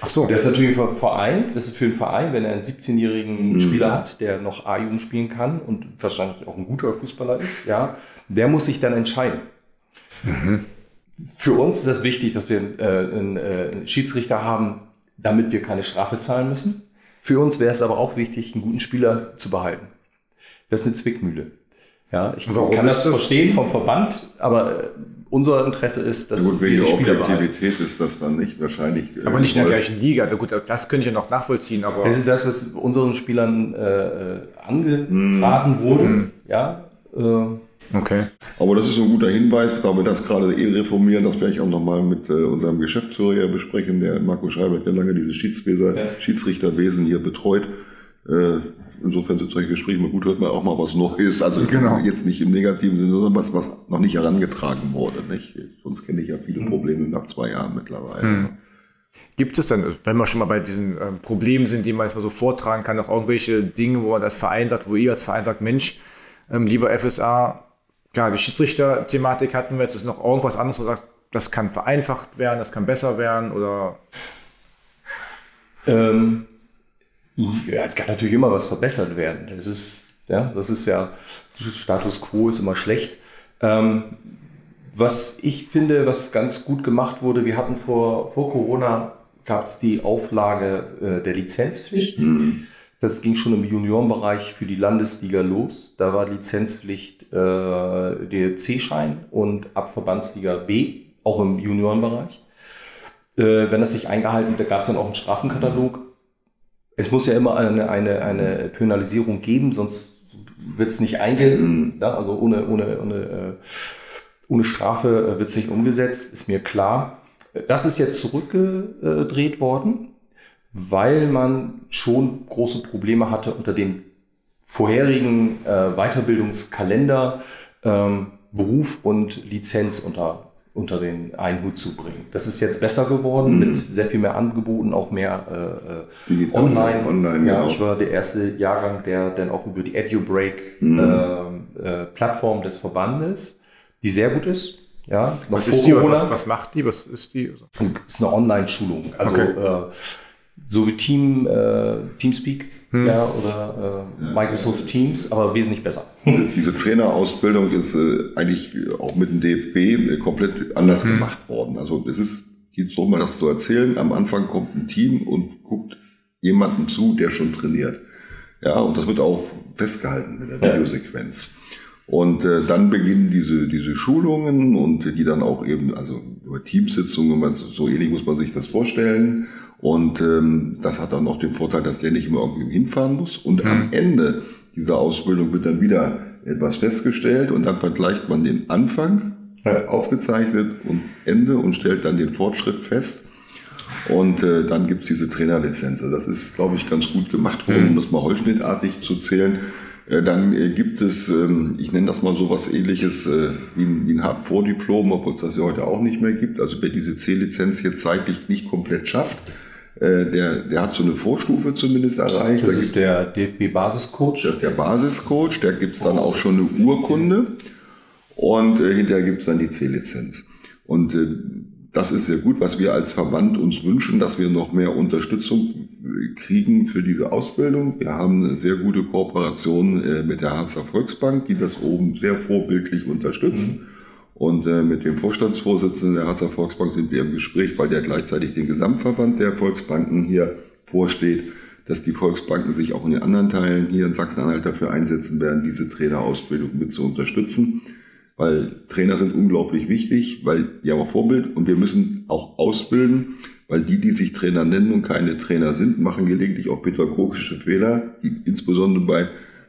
Ach so. Das ist natürlich für einen Verein, das ist für einen Verein, wenn er einen 17-jährigen Mhm. Spieler hat, der noch A-Jugend spielen kann und wahrscheinlich auch ein guter Fußballer ist, ja, der muss sich dann entscheiden. Für uns ist das wichtig, dass wir äh, einen, äh, einen Schiedsrichter haben, damit wir keine Strafe zahlen müssen. Für uns wäre es aber auch wichtig, einen guten Spieler zu behalten. Das ist eine Zwickmühle. Ja, ich Warum kann das das- verstehen vom Verband, aber äh, unser Interesse ist, dass Ja, gut, wir wegen die der Spieler. Objektivität ist das dann nicht wahrscheinlich. äh, Aber nicht in der gleichen Liga. Also gut, das könnte ich ja noch nachvollziehen, aber. Das ist das, was unseren Spielern äh, angeraten wurde. Ja, äh, okay. Aber das ist so ein guter Hinweis, da wir das gerade eh reformieren, das werde ich auch nochmal mit äh, unserem Geschäftsführer besprechen, der Marco Schreiber, der lange dieses Ja. Schiedsrichterwesen hier betreut. Äh, insofern sind solche Gespräche mal gut, hört man auch mal was Neues. Also Genau. jetzt nicht im negativen Sinne, sondern was, was noch nicht herangetragen wurde. Nicht? Sonst kenne ich ja viele Probleme nach zwei Jahren mittlerweile. Gibt es dann, wenn wir schon mal bei diesen ähm, Problemen sind, die man jetzt mal so vortragen kann, auch irgendwelche Dinge, wo man als Verein sagt, wo ihr als Verein sagt, Mensch, ähm, lieber FSA, klar, die Schiedsrichter-Thematik hatten wir, jetzt ist noch irgendwas anderes, wo man sagt, das kann vereinfacht werden, das kann besser werden oder Ähm, ja, es kann natürlich immer was verbessert werden. Das ist, ja, das ist ja, Status quo ist immer schlecht. Ähm, was ich finde, was ganz gut gemacht wurde, wir hatten vor, vor Corona gab es die Auflage äh, der Lizenzpflicht. Das ging schon im Juniorenbereich für die Landesliga los. Da war Lizenzpflicht äh, der C-Schein und ab Verbandsliga B, auch im Juniorenbereich. Äh, wenn das nicht eingehalten wird, da gab es dann auch einen Strafenkatalog. Es muss ja immer eine, eine, eine Penalisierung geben, sonst wird es nicht eingehalten. Ja, also ohne, ohne, ohne, äh, ohne Strafe wird es nicht umgesetzt, ist mir klar. Das ist jetzt zurückgedreht worden, weil man schon große Probleme hatte unter dem vorherigen äh, Weiterbildungskalender ähm, Beruf und Lizenz unter, unter den einen Hut zu bringen. Das ist jetzt besser geworden mit sehr viel mehr Angeboten, auch mehr äh, äh, online. online, ja, genau. ich war der erste Jahrgang, der dann auch über die EduBreak-Plattform äh, Plattform des Verbandes, die sehr gut ist. Ja, was ist die, was, was macht die, was ist die? ist eine Online-Schulung. Also Okay. äh, so wie Team, äh, Teamspeak ja, oder äh, Microsoft Teams, aber wesentlich besser. (laughs) Diese Trainerausbildung ist äh, eigentlich auch mit dem DFB äh, komplett anders gemacht worden. Also es ist, geht so mal das zu erzählen, am Anfang kommt ein Team und guckt jemanden zu, der schon trainiert. Ja, und das wird auch festgehalten in der Ja. Videosequenz. Und äh, dann beginnen diese, diese Schulungen und die dann auch eben, also über Teamsitzungen, man- so ähnlich muss man sich das vorstellen. Und ähm, das hat dann auch den Vorteil, dass der nicht immer irgendwie hinfahren muss. Und am Ende dieser Ausbildung wird dann wieder etwas festgestellt und dann vergleicht man den Anfang Ja. aufgezeichnet und Ende und stellt dann den Fortschritt fest. Und äh, dann gibt's diese Trainerlizenz. Das ist, glaube ich, ganz gut gemacht worden, um das mal holzschnittartig zu zählen. Äh, dann äh, gibt es, ähm, ich nenne das mal so was ähnliches äh, wie ein, wie ein Hard-Vor-Diplom, obwohl es das ja heute auch nicht mehr gibt. Also wer diese C-Lizenz jetzt zeitlich nicht komplett schafft, der, der hat so eine Vorstufe zumindest erreicht. Das Da ist der DFB-Basiscoach. das ist der Basiscoach, der gibt's dann auch schon eine Urkunde und äh, hinterher gibt's dann die C-Lizenz. Und äh, das ist sehr gut, was wir als Verband uns wünschen, dass wir noch mehr Unterstützung äh, kriegen für diese Ausbildung. Wir haben eine sehr gute Kooperation äh, mit der Harzer Volksbank, die das oben sehr vorbildlich unterstützt. Und äh, mit dem Vorstandsvorsitzenden der Harzer Volksbank sind wir im Gespräch, weil der gleichzeitig den Gesamtverband der Volksbanken hier vorsteht, dass die Volksbanken sich auch in den anderen Teilen hier in Sachsen-Anhalt dafür einsetzen werden, diese Trainerausbildung mit zu unterstützen. Weil Trainer sind unglaublich wichtig, weil die haben auch Vorbild und wir müssen auch ausbilden, weil die, die sich Trainer nennen und keine Trainer sind, machen gelegentlich auch pädagogische Fehler, die insbesondere bei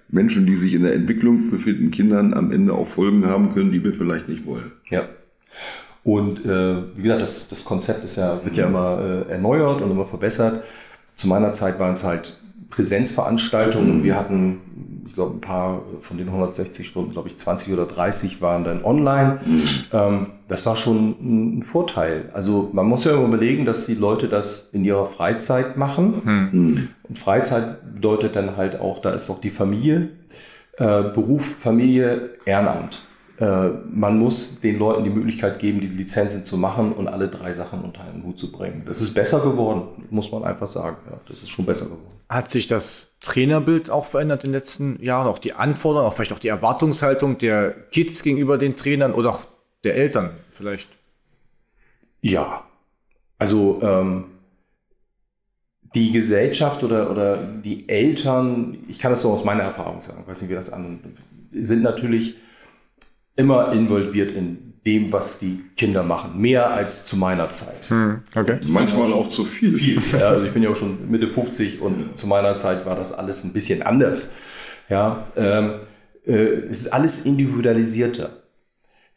Menschen, die sich in der Entwicklung befinden, Kindern am Ende auch Folgen haben können, die wir vielleicht nicht wollen. Ja. Und äh, wie gesagt, das, das Konzept ist ja, wird ja immer äh, erneuert und immer verbessert. Zu meiner Zeit waren es halt Präsenzveranstaltungen und wir hatten, ich glaube, ein paar von den 160 Stunden, glaube ich, 20 oder 30 waren dann online. Ähm, das war schon ein Vorteil. Also man muss ja immer überlegen, dass die Leute das in ihrer Freizeit machen. Und Freizeit bedeutet dann halt auch, da ist auch die Familie, äh, Beruf, Familie, Ehrenamt. Äh, man muss den Leuten die Möglichkeit geben, diese Lizenzen zu machen und alle drei Sachen unter einen Hut zu bringen. Das ist besser geworden, muss man einfach sagen. Ja, das ist schon besser geworden. Hat sich das Trainerbild auch verändert in den letzten Jahren? Auch die Anforderungen, auch vielleicht auch die Erwartungshaltung der Kids gegenüber den Trainern oder auch der Eltern vielleicht? Ja, also ähm, die Gesellschaft oder, oder die Eltern, ich kann das so aus meiner Erfahrung sagen, weiß nicht, wie das an, sind natürlich immer involviert in dem, was die Kinder machen. Mehr als zu meiner Zeit. Hm, okay. Manchmal auch zu viel. viel. Ja, also ich bin ja auch schon Mitte 50 und zu meiner Zeit war das alles ein bisschen anders. Ja, ähm, äh, es ist alles individualisierter.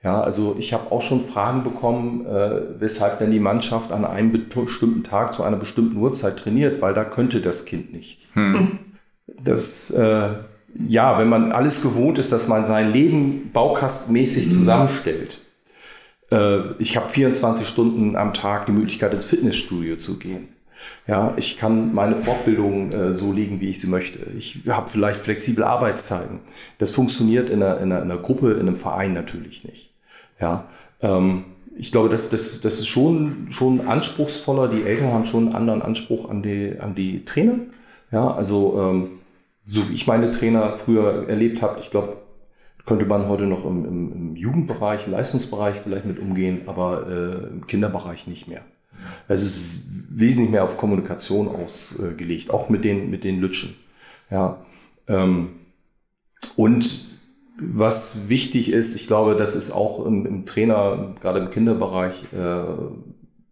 Ja, also ich habe auch schon Fragen bekommen, äh, weshalb denn die Mannschaft an einem bestimmten Tag zu einer bestimmten Uhrzeit trainiert, weil da könnte das Kind nicht. Hm. Das äh, ja, wenn man alles gewohnt ist, dass man sein Leben baukastenmäßig mhm. zusammenstellt. Äh, ich habe 24 Stunden am Tag die Möglichkeit, ins Fitnessstudio zu gehen. Ja, ich kann meine Fortbildung äh, so legen, wie ich sie möchte. Ich habe vielleicht flexible Arbeitszeiten. Das funktioniert in einer, in, einer, in einer, Gruppe, in einem Verein natürlich nicht. Ja, ähm, ich glaube, das, das, das ist schon, schon anspruchsvoller. Die Eltern haben schon einen anderen Anspruch an die, an die Trainer. Ja, also ähm, so wie ich meine Trainer früher erlebt habe, ich glaube, könnte man heute noch im, im, im, Jugendbereich, im Leistungsbereich vielleicht mit umgehen, aber äh, im Kinderbereich nicht mehr. Es ist wesentlich mehr auf Kommunikation ausgelegt, auch mit den, mit den Lütschen. Ja. Ähm, und was wichtig ist, ich glaube, das ist auch im, im Trainer, gerade im Kinderbereich, äh,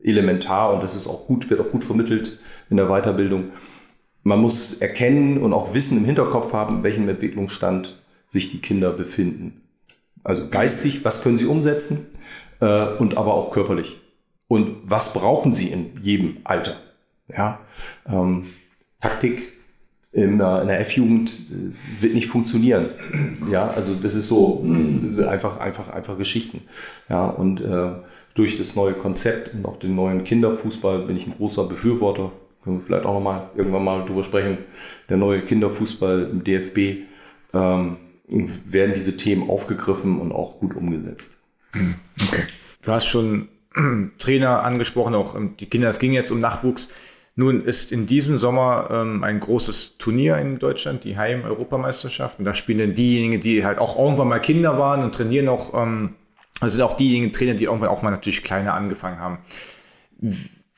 elementar und das ist auch gut, wird auch gut vermittelt in der Weiterbildung man muss erkennen und auch Wissen im Hinterkopf haben, in welchem Entwicklungsstand sich die Kinder befinden. Also geistig, was können sie umsetzen äh, und aber auch körperlich. Und was brauchen sie in jedem Alter? Ja, ähm, Taktik in der, der F-Jugend äh, wird nicht funktionieren. Ja, also das ist so das ist einfach, einfach, einfach Geschichten. Ja, und äh, durch das neue Konzept und auch den neuen Kinderfußball bin ich ein großer Befürworter können wir vielleicht auch nochmal irgendwann mal drüber sprechen, der neue Kinderfußball im DFB, ähm, werden diese Themen aufgegriffen und auch gut umgesetzt. Hm, okay. Du hast schon Trainer angesprochen, auch die Kinder, es ging jetzt um Nachwuchs. Nun ist in diesem Sommer ähm, ein großes Turnier in Deutschland, die Heim-Europameisterschaft. Und da spielen dann diejenigen, die halt auch irgendwann mal Kinder waren und trainieren auch, ähm, also sind auch diejenigen Trainer, die irgendwann auch mal natürlich kleiner angefangen haben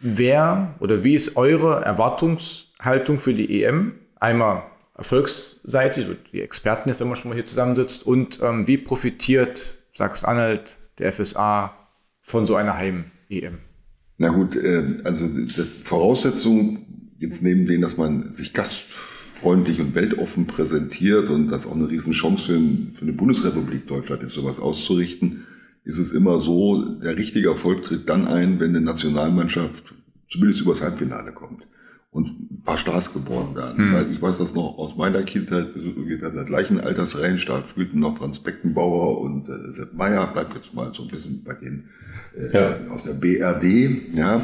wer oder wie ist eure Erwartungshaltung für die EM? Einmal erfolgsseitig, die Experten jetzt, wenn man schon mal hier zusammensitzt, und ähm, wie profitiert Sachsen-Anhalt, der FSA von so einer Heim-EM? Na gut, äh, also die Voraussetzung, jetzt neben denen, dass man sich gastfreundlich und weltoffen präsentiert und das auch eine Riesenchance für, für eine Bundesrepublik Deutschland ist, sowas auszurichten, ist es immer so, der richtige Erfolg tritt dann ein, wenn eine Nationalmannschaft zumindest übers Halbfinale kommt und ein paar Stars geboren werden. Hm. Weil ich weiß das noch aus meiner Kindheit, ungefähr in der gleichen Altersrange, da fühlten noch Franz Beckenbauer und äh, Sepp Meyer, bleibt jetzt mal so ein bisschen bei denen äh, ja. aus der BRD, ja,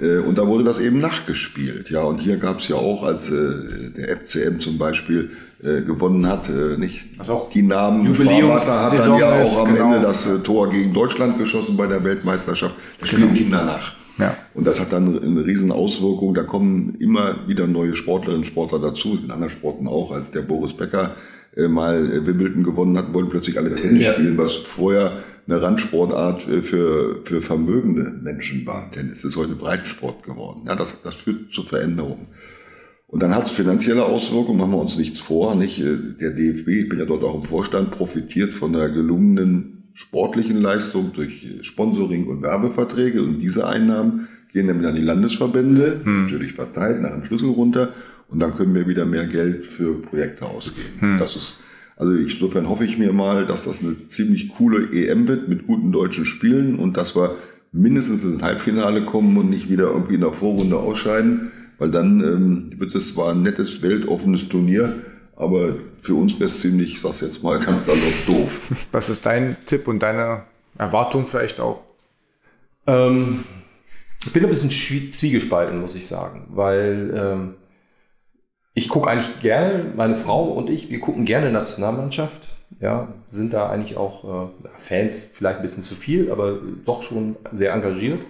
äh, und da wurde das eben nachgespielt, ja, und hier gab es ja auch, als äh, der FCM zum Beispiel äh, gewonnen hat, äh, nicht also die Namen, Jubiläumssaison hat dann ja auch am genau. Ende das Tor gegen Deutschland geschossen bei der Weltmeisterschaft, da spielen genau. Kinder nach. Ja. Und das hat dann eine riesen Auswirkung. Da kommen immer wieder neue Sportlerinnen und Sportler dazu, in anderen Sporten auch, als der Boris Becker äh, mal äh, Wimbledon gewonnen hat, wollen plötzlich alle Tennis ja. spielen, was vorher eine Randsportart äh, für, für vermögende Menschen war. Tennis ist heute Breitensport geworden. Ja, das, das führt zu Veränderungen. Und dann hat es finanzielle Auswirkungen, machen wir uns nichts vor. Nicht? Der DFB, ich bin ja dort auch im Vorstand, profitiert von der gelungenen sportlichen Leistung durch Sponsoring und Werbeverträge. Und diese Einnahmen gehen dann wieder an die Landesverbände, hm. natürlich verteilt nach dem Schlüssel runter. Und dann können wir wieder mehr Geld für Projekte ausgeben. Hm. Das ist, also insofern hoffe ich mir mal, dass das eine ziemlich coole EM wird mit guten deutschen Spielen und dass wir mindestens ins Halbfinale kommen und nicht wieder irgendwie in der Vorrunde ausscheiden, weil dann ähm, wird es zwar ein nettes, weltoffenes Turnier, aber für uns wäre es ziemlich, ich sag's jetzt mal ganz salopp, doof. (laughs) Was ist dein Tipp und deine Erwartung vielleicht auch? Ähm, ich bin ein bisschen zwiegespalten, muss ich sagen, weil ähm, ich gucke eigentlich gerne, meine Frau und ich, wir gucken gerne Nationalmannschaft. ja, sind da eigentlich auch äh, Fans vielleicht ein bisschen zu viel, aber doch schon sehr engagiert.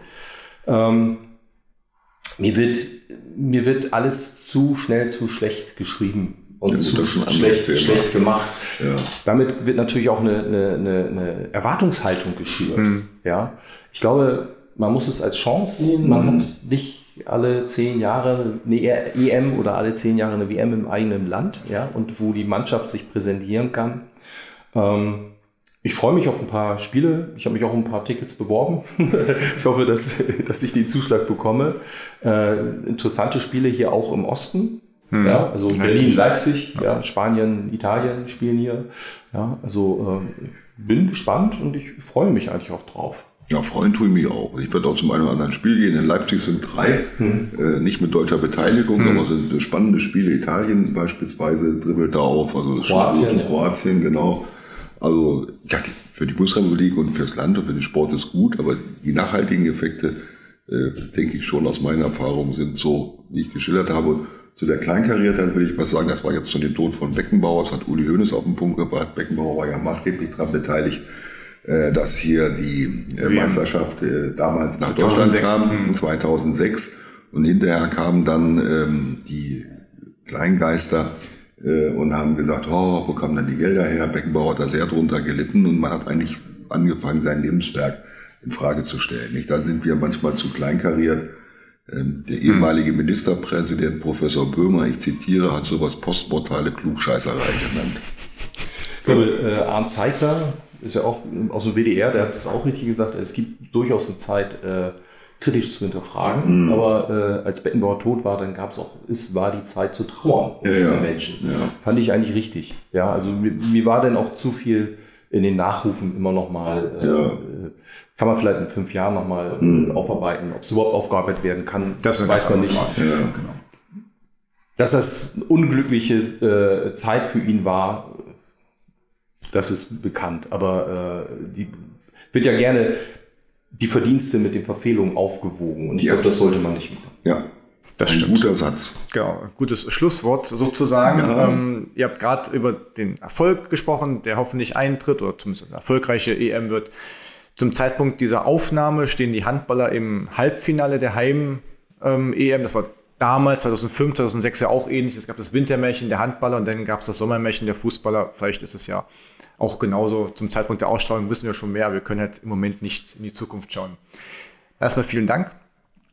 Ähm, mir, wird, mir wird alles zu schnell zu schlecht geschrieben und zu schlecht, schlecht gemacht. Ja. Damit wird natürlich auch eine, eine, eine, Erwartungshaltung geschürt. Ja, ich glaube, man muss es als Chance sehen. Man hat nicht alle zehn Jahre eine EM oder alle zehn Jahre eine WM im eigenen Land, ja, und wo die Mannschaft sich präsentieren kann. Ähm, ich freue mich auf ein paar Spiele. Ich habe mich auch um ein paar Tickets beworben. (laughs) ich hoffe, dass, dass ich den Zuschlag bekomme. Äh, interessante Spiele hier auch im Osten. Ja, also Berlin, Leipzig, ja, Spanien, Italien spielen hier. Ja, also äh, ich bin gespannt und ich freue mich eigentlich auch drauf. Ja, freuen tue ich mich auch. Ich werde auch zum einen oder anderen Spiel gehen. In Leipzig sind drei, äh, nicht mit deutscher Beteiligung, aber es sind spannende Spiele. Italien beispielsweise dribbelt da auf, also Kroatien, ja. Kroatien, genau. Also ja, die- für die Bundesrepublik und fürs Land und für den Sport ist gut, aber die nachhaltigen Effekte, äh, denke ich schon aus meiner Erfahrung, sind so, wie ich geschildert habe. Zu der Kleinkarriertheit will ich was sagen, das war jetzt zu dem Tod von Beckenbauer, das hat Uli Hoeneß auf den Punkt gebracht. Beckenbauer war ja maßgeblich daran beteiligt, äh, dass hier die äh, WM. Meisterschaft äh, damals nach 2006. Deutschland kam, 2006. Und hinterher kamen dann ähm, die Kleingeister äh, und haben gesagt, oh, wo kamen dann die Gelder her? Beckenbauer hat da sehr drunter gelitten und man hat eigentlich angefangen, sein Lebenswerk in Frage zu stellen. Nicht? Da sind wir manchmal zu kleinkariert. Ähm, der ehemalige Ministerpräsident Professor Böhmer, ich zitiere, hat sowas postmortale Klugscheißerei genannt. Ich glaube, äh, Arndt Zeigler ist ja auch aus dem WDR, der hat es auch richtig gesagt, es gibt durchaus eine Zeit, äh, kritisch zu hinterfragen, aber äh, als Beckenbauer tot war, dann gab es auch, es war die Zeit zu trauern um Ja, diese. Menschen. Ja. Fand ich eigentlich richtig. Ja, also mir, mir war dann auch zu viel in den Nachrufen immer noch mal, äh, Ja. Kann man vielleicht in fünf Jahren noch mal äh, aufarbeiten, ob es überhaupt aufgearbeitet werden kann, Das weiß man nicht. Ja, Dass das eine unglückliche äh, Zeit für ihn war, das ist bekannt. Aber äh, die wird ja gerne die Verdienste mit den Verfehlungen aufgewogen. Und ich Ja. glaube, das sollte man nicht machen. ja. Das Ein stimmt. guter Satz. Genau, gutes Schlusswort sozusagen. Ja. Ähm, ihr habt gerade über den Erfolg gesprochen, der hoffentlich eintritt oder zumindest eine erfolgreiche EM wird. Zum Zeitpunkt dieser Aufnahme stehen die Handballer im Halbfinale der Heim-EM. das war damals, 2005, 2006 ja auch ähnlich. Es gab das Wintermärchen der Handballer und dann gab es das Sommermärchen der Fußballer. Vielleicht ist es ja auch genauso. Zum Zeitpunkt der Ausstrahlung wissen wir schon mehr. Wir können halt im Moment nicht in die Zukunft schauen. Erstmal vielen Dank.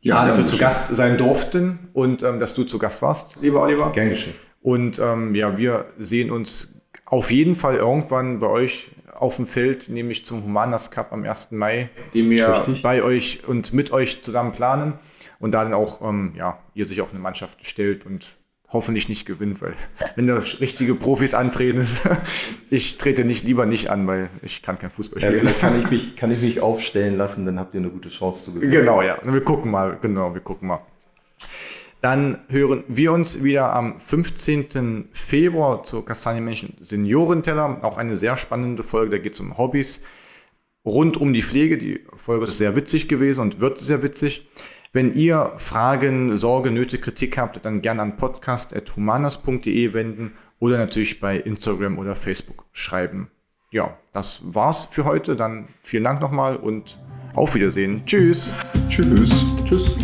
Ja, dass wir zu. Gast sein durften und ähm, dass du zu Gast warst, lieber Oliver. Gern geschehen. Und ähm, ja, wir sehen uns auf jeden Fall irgendwann bei euch auf dem Feld, nämlich zum Humanas Cup am 1. Mai, den wir Richtig. bei euch und mit euch zusammen planen. Und da dann auch, ähm, ja, ihr sich auch eine Mannschaft stellt und hoffentlich nicht gewinnt, weil (laughs) wenn da richtige Profis antreten, (laughs) ich trete nicht lieber nicht an, weil ich kann kein Fußball Ja, spielen. vielleicht kann ich, (laughs) mich, kann ich mich aufstellen lassen, dann habt ihr eine gute Chance zu gewinnen. Genau, ja. Wir gucken mal, genau, wir gucken mal. Dann hören wir uns wieder am 15. Februar zur Kastanienmenschen Seniorenteller. Auch eine sehr spannende Folge, da geht es um Hobbys rund um die Pflege. Die Folge ist sehr witzig gewesen und wird sehr witzig. Wenn ihr Fragen, Sorge, Nöte, Kritik habt, dann gerne an podcast.humanas.de wenden oder natürlich bei Instagram oder Facebook schreiben. Ja, das war's für heute. Dann vielen Dank nochmal und auf Wiedersehen. Tschüss. Tschüss. Tschüss.